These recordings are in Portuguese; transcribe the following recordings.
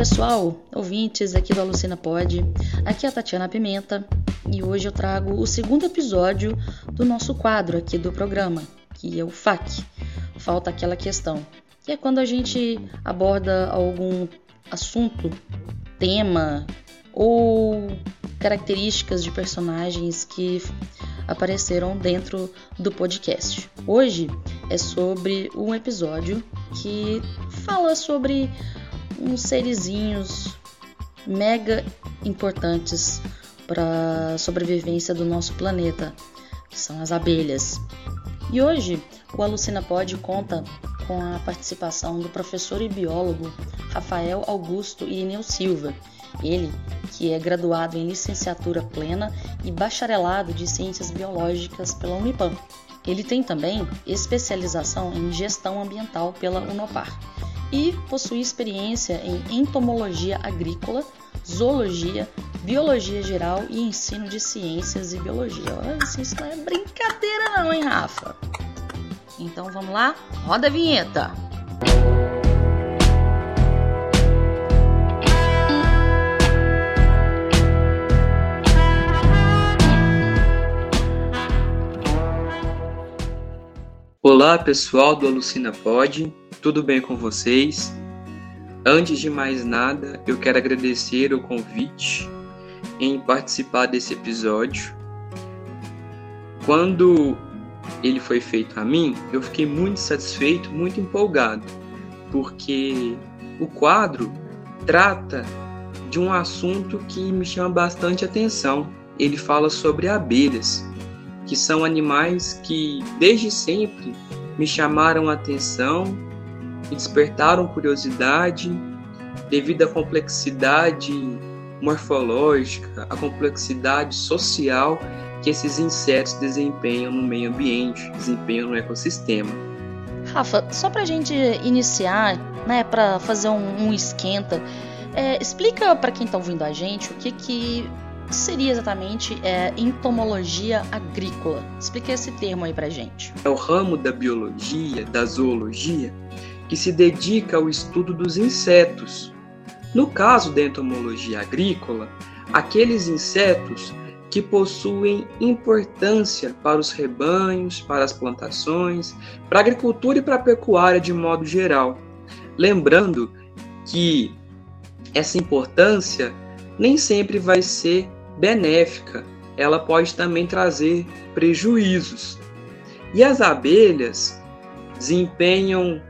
pessoal, ouvintes aqui do Alucina Pod. Aqui é a Tatiana Pimenta e hoje eu trago o segundo episódio do nosso quadro aqui do programa, que é o FAQ. Falta aquela questão, que é quando a gente aborda algum assunto, tema ou características de personagens que apareceram dentro do podcast. Hoje é sobre um episódio que fala sobre uns serizinhos mega importantes para a sobrevivência do nosso planeta, são as abelhas. E hoje o Alucina Pod conta com a participação do professor e biólogo Rafael Augusto Irineu Silva, ele que é graduado em licenciatura plena e bacharelado de ciências biológicas pela Unipam. Ele tem também especialização em gestão ambiental pela Unopar e possui experiência em entomologia agrícola, zoologia, biologia geral e ensino de ciências e biologia. Olha, isso não é brincadeira não, hein, Rafa? Então vamos lá? Roda a vinheta! Olá pessoal do Alucina Pod, tudo bem com vocês? Antes de mais nada, eu quero agradecer o convite em participar desse episódio. Quando ele foi feito a mim, eu fiquei muito satisfeito, muito empolgado, porque o quadro trata de um assunto que me chama bastante atenção. Ele fala sobre abelhas que são animais que desde sempre me chamaram a atenção, me despertaram curiosidade devido à complexidade morfológica, à complexidade social que esses insetos desempenham no meio ambiente, desempenham no ecossistema. Rafa, só para a gente iniciar, né, para fazer um, um esquenta, é, explica para quem está ouvindo a gente o que, que seria exatamente é, entomologia agrícola? Explique esse termo aí pra gente. É o ramo da biologia, da zoologia, que se dedica ao estudo dos insetos. No caso da entomologia agrícola, aqueles insetos que possuem importância para os rebanhos, para as plantações, para a agricultura e para a pecuária de modo geral. Lembrando que essa importância nem sempre vai ser benéfica, ela pode também trazer prejuízos. E as abelhas desempenham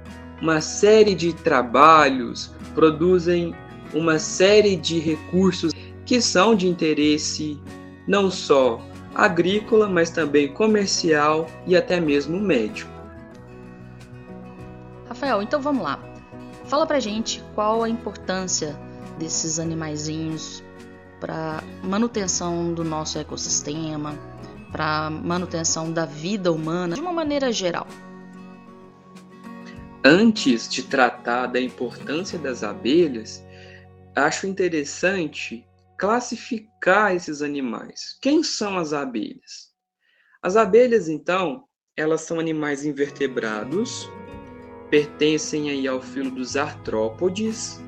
uma série de trabalhos, produzem uma série de recursos que são de interesse não só agrícola, mas também comercial e até mesmo médico. Rafael, então vamos lá. Fala pra gente qual a importância desses animaizinhos para manutenção do nosso ecossistema, para manutenção da vida humana de uma maneira geral. Antes de tratar da importância das abelhas, acho interessante classificar esses animais. Quem são as abelhas? As abelhas, então, elas são animais invertebrados, pertencem aí ao filo dos artrópodes,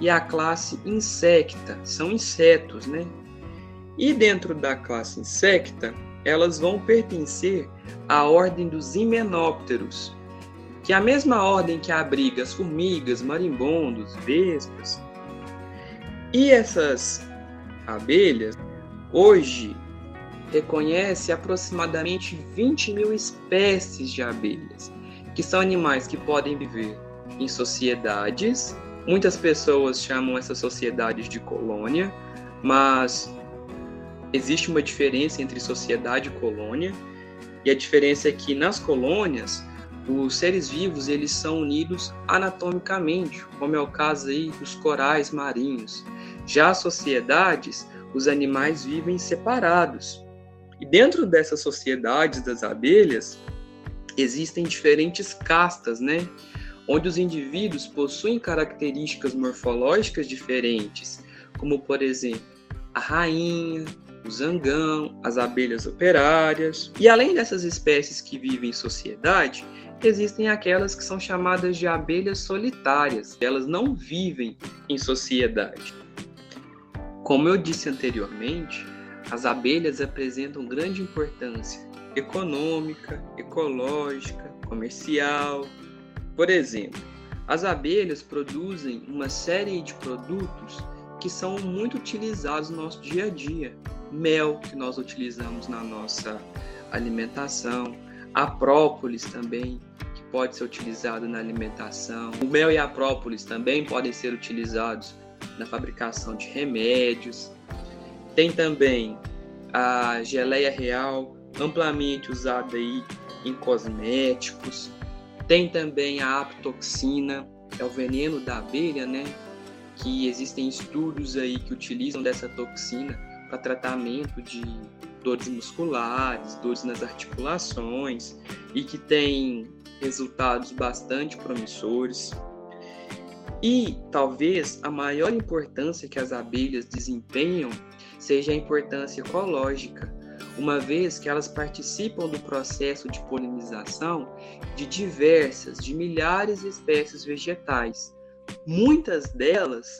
e a classe insecta, são insetos, né? E dentro da classe insecta, elas vão pertencer à ordem dos himenópteros, que a mesma ordem que abriga as formigas, marimbondos, vespas. E essas abelhas, hoje, reconhece aproximadamente 20 mil espécies de abelhas, que são animais que podem viver em sociedades Muitas pessoas chamam essas sociedades de colônia, mas existe uma diferença entre sociedade e colônia, e a diferença é que nas colônias os seres vivos eles são unidos anatomicamente, como é o caso aí dos corais marinhos. Já as sociedades, os animais vivem separados. E dentro dessas sociedades das abelhas existem diferentes castas, né? onde os indivíduos possuem características morfológicas diferentes, como por exemplo a rainha, o zangão, as abelhas operárias. E além dessas espécies que vivem em sociedade, existem aquelas que são chamadas de abelhas solitárias, elas não vivem em sociedade. Como eu disse anteriormente, as abelhas apresentam grande importância econômica, ecológica, comercial. Por exemplo, as abelhas produzem uma série de produtos que são muito utilizados no nosso dia a dia. Mel, que nós utilizamos na nossa alimentação, a própolis também, que pode ser utilizado na alimentação. O mel e a própolis também podem ser utilizados na fabricação de remédios. Tem também a geleia real, amplamente usada aí em cosméticos. Tem também a aptoxina, é o veneno da abelha, né? Que existem estudos aí que utilizam dessa toxina para tratamento de dores musculares, dores nas articulações e que tem resultados bastante promissores. E talvez a maior importância que as abelhas desempenham seja a importância ecológica, uma vez que elas participam do processo de polinização de diversas, de milhares de espécies vegetais, muitas delas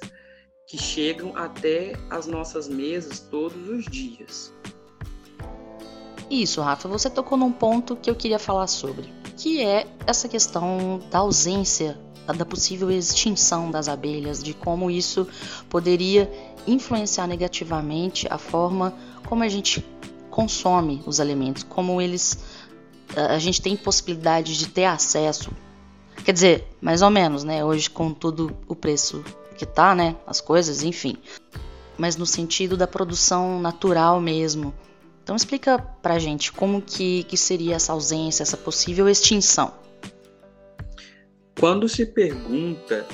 que chegam até as nossas mesas todos os dias. Isso, Rafa, você tocou num ponto que eu queria falar sobre, que é essa questão da ausência, da possível extinção das abelhas, de como isso poderia influenciar negativamente a forma como a gente consome os alimentos, como eles a gente tem possibilidade de ter acesso. Quer dizer, mais ou menos, né? Hoje com tudo o preço que tá, né? As coisas, enfim. Mas no sentido da produção natural mesmo, então explica pra gente como que, que seria essa ausência, essa possível extinção. Quando se pergunta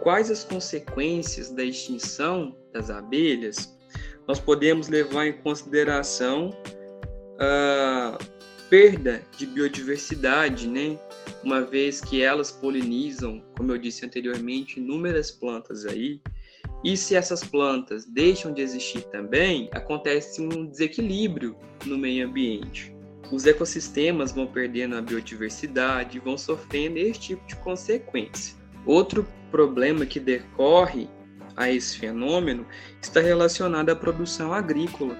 quais as consequências da extinção das abelhas, nós podemos levar em consideração a perda de biodiversidade, né? Uma vez que elas polinizam, como eu disse anteriormente, inúmeras plantas aí, e se essas plantas deixam de existir também, acontece um desequilíbrio no meio ambiente. Os ecossistemas vão perdendo a biodiversidade, vão sofrendo esse tipo de consequência. Outro problema que decorre a esse fenômeno está relacionado à produção agrícola,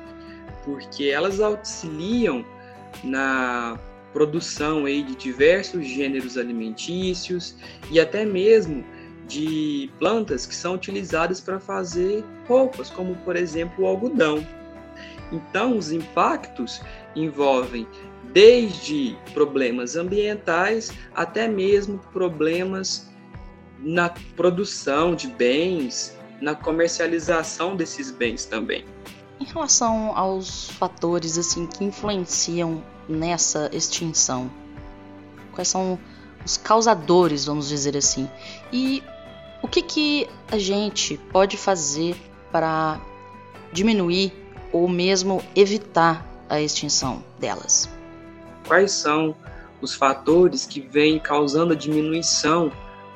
porque elas auxiliam na produção aí de diversos gêneros alimentícios e até mesmo de plantas que são utilizadas para fazer roupas, como por exemplo o algodão. Então, os impactos envolvem desde problemas ambientais até mesmo problemas na produção de bens, na comercialização desses bens também. Em relação aos fatores assim que influenciam nessa extinção, quais são os causadores, vamos dizer assim? E o que, que a gente pode fazer para diminuir ou mesmo evitar a extinção delas? Quais são os fatores que vêm causando a diminuição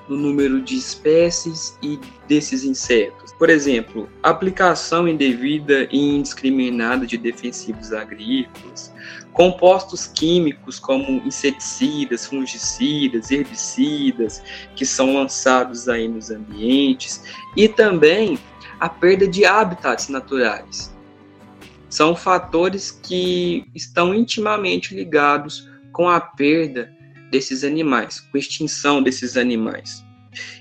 no número de espécies e desses insetos? Por exemplo, aplicação indevida e indiscriminada de defensivos agrícolas, compostos químicos como inseticidas, fungicidas, herbicidas, que são lançados aí nos ambientes, e também a perda de habitats naturais. São fatores que estão intimamente ligados com a perda desses animais, com a extinção desses animais.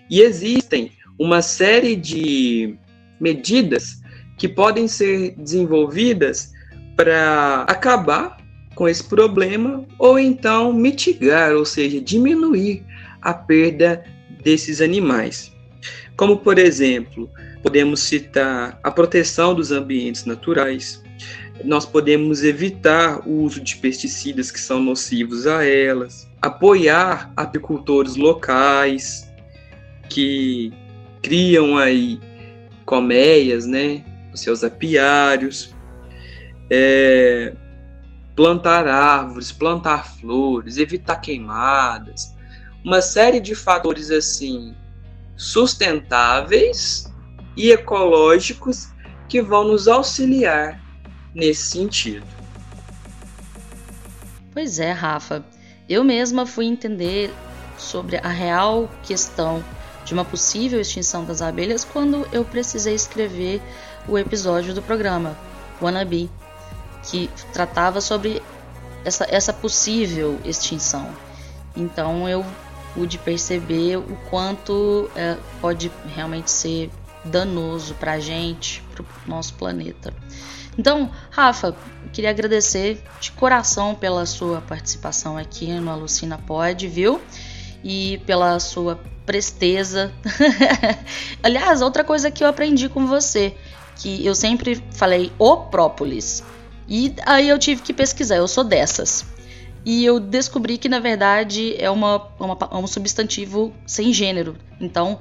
E existem uma série de medidas que podem ser desenvolvidas para acabar com esse problema ou então mitigar, ou seja, diminuir a perda desses animais. Como, por exemplo, podemos citar a proteção dos ambientes naturais, nós podemos evitar o uso de pesticidas que são nocivos a elas, apoiar apicultores locais que criam aí colmeias, né, os seus apiários, é, plantar árvores, plantar flores, evitar queimadas, uma série de fatores assim sustentáveis e ecológicos que vão nos auxiliar nesse sentido. Pois é, Rafa. Eu mesma fui entender sobre a real questão de uma possível extinção das abelhas quando eu precisei escrever o episódio do programa Wannabe, que tratava sobre essa, essa possível extinção. Então eu pude perceber o quanto é, pode realmente ser danoso para a gente, para o nosso planeta. Então, Rafa, queria agradecer de coração pela sua participação aqui no Alucina Pod, viu? E pela sua presteza. Aliás, outra coisa que eu aprendi com você, que eu sempre falei o própolis. E aí eu tive que pesquisar, eu sou dessas. E eu descobri que na verdade é uma, uma, um substantivo sem gênero. Então,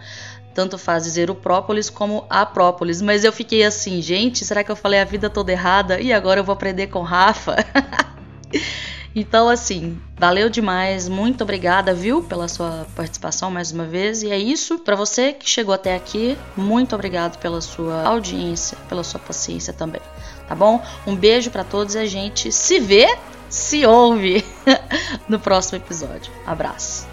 tanto faz dizer o própolis como a própolis. Mas eu fiquei assim, gente, será que eu falei a vida toda errada? E agora eu vou aprender com Rafa? então, assim, valeu demais. Muito obrigada, viu, pela sua participação mais uma vez. E é isso. Para você que chegou até aqui, muito obrigado pela sua audiência, pela sua paciência também. Tá bom? Um beijo para todos e a gente se vê, se ouve no próximo episódio. Abraço.